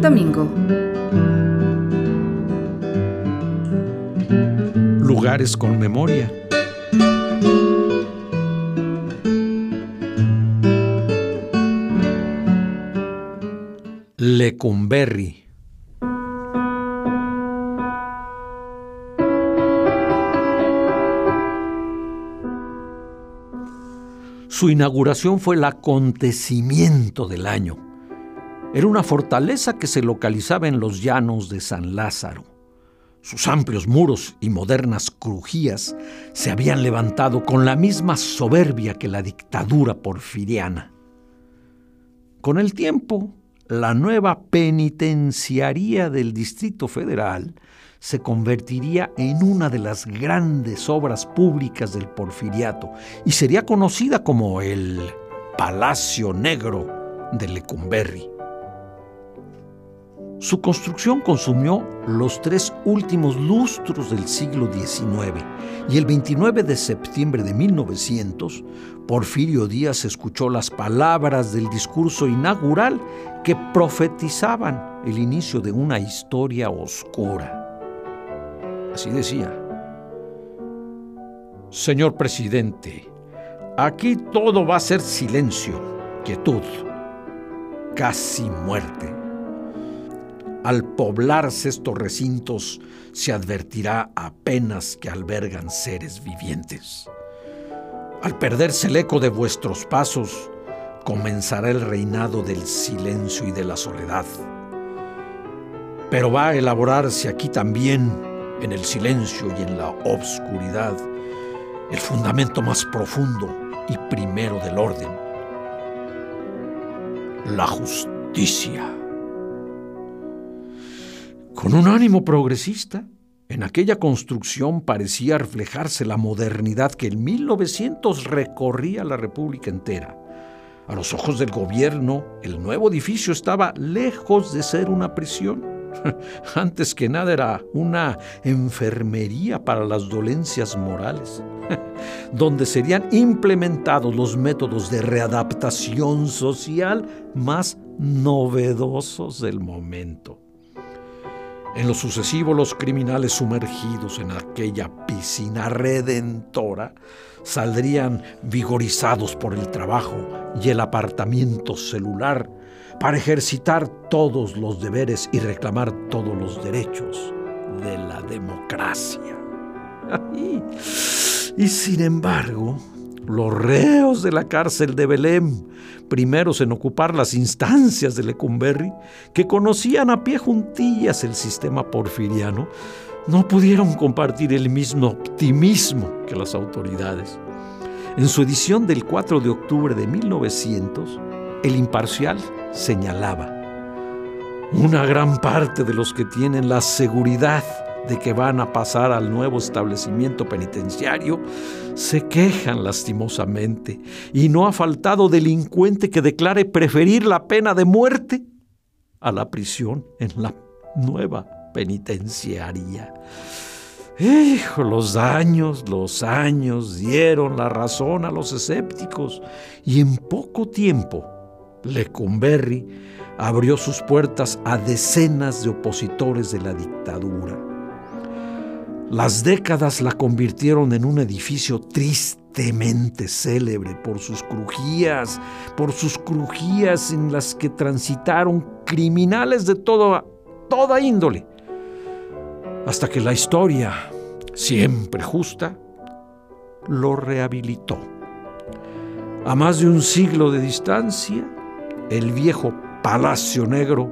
Domingo. Lugares con memoria. Lecumberri. Su inauguración fue el acontecimiento del año. Era una fortaleza que se localizaba en los llanos de San Lázaro. Sus amplios muros y modernas crujías se habían levantado con la misma soberbia que la dictadura porfiriana. Con el tiempo, la nueva penitenciaría del Distrito Federal se convertiría en una de las grandes obras públicas del porfiriato y sería conocida como el Palacio Negro de Lecumberri. Su construcción consumió los tres últimos lustros del siglo XIX y el 29 de septiembre de 1900, Porfirio Díaz escuchó las palabras del discurso inaugural que profetizaban el inicio de una historia oscura. Así decía, Señor presidente, aquí todo va a ser silencio, quietud, casi muerte. Al poblarse estos recintos se advertirá apenas que albergan seres vivientes. Al perderse el eco de vuestros pasos, comenzará el reinado del silencio y de la soledad. Pero va a elaborarse aquí también, en el silencio y en la obscuridad, el fundamento más profundo y primero del orden, la justicia. Con un ánimo progresista, en aquella construcción parecía reflejarse la modernidad que en 1900 recorría la República entera. A los ojos del gobierno, el nuevo edificio estaba lejos de ser una prisión. Antes que nada era una enfermería para las dolencias morales, donde serían implementados los métodos de readaptación social más novedosos del momento. En lo sucesivo, los criminales sumergidos en aquella piscina redentora saldrían vigorizados por el trabajo y el apartamiento celular para ejercitar todos los deberes y reclamar todos los derechos de la democracia. y sin embargo, los reos de la cárcel de Belém, primeros en ocupar las instancias de Lecumberri, que conocían a pie juntillas el sistema porfiriano, no pudieron compartir el mismo optimismo que las autoridades. En su edición del 4 de octubre de 1900, el imparcial señalaba, una gran parte de los que tienen la seguridad de que van a pasar al nuevo establecimiento penitenciario, se quejan lastimosamente y no ha faltado delincuente que declare preferir la pena de muerte a la prisión en la nueva penitenciaria. Hijo, los años, los años dieron la razón a los escépticos y en poco tiempo Lecumberri abrió sus puertas a decenas de opositores de la dictadura. Las décadas la convirtieron en un edificio tristemente célebre por sus crujías, por sus crujías en las que transitaron criminales de toda, índole, hasta que la historia, siempre justa, lo rehabilitó. A más de un siglo de distancia, el viejo Palacio Negro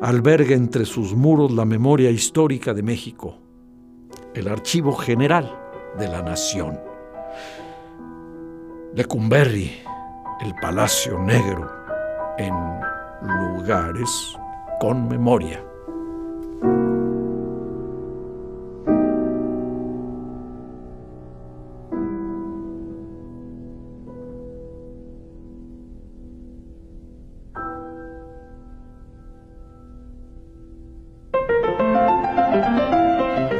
alberga entre sus muros la memoria histórica de México el Archivo General de la Nación. Lecumberri, el Palacio Negro, en lugares con memoria.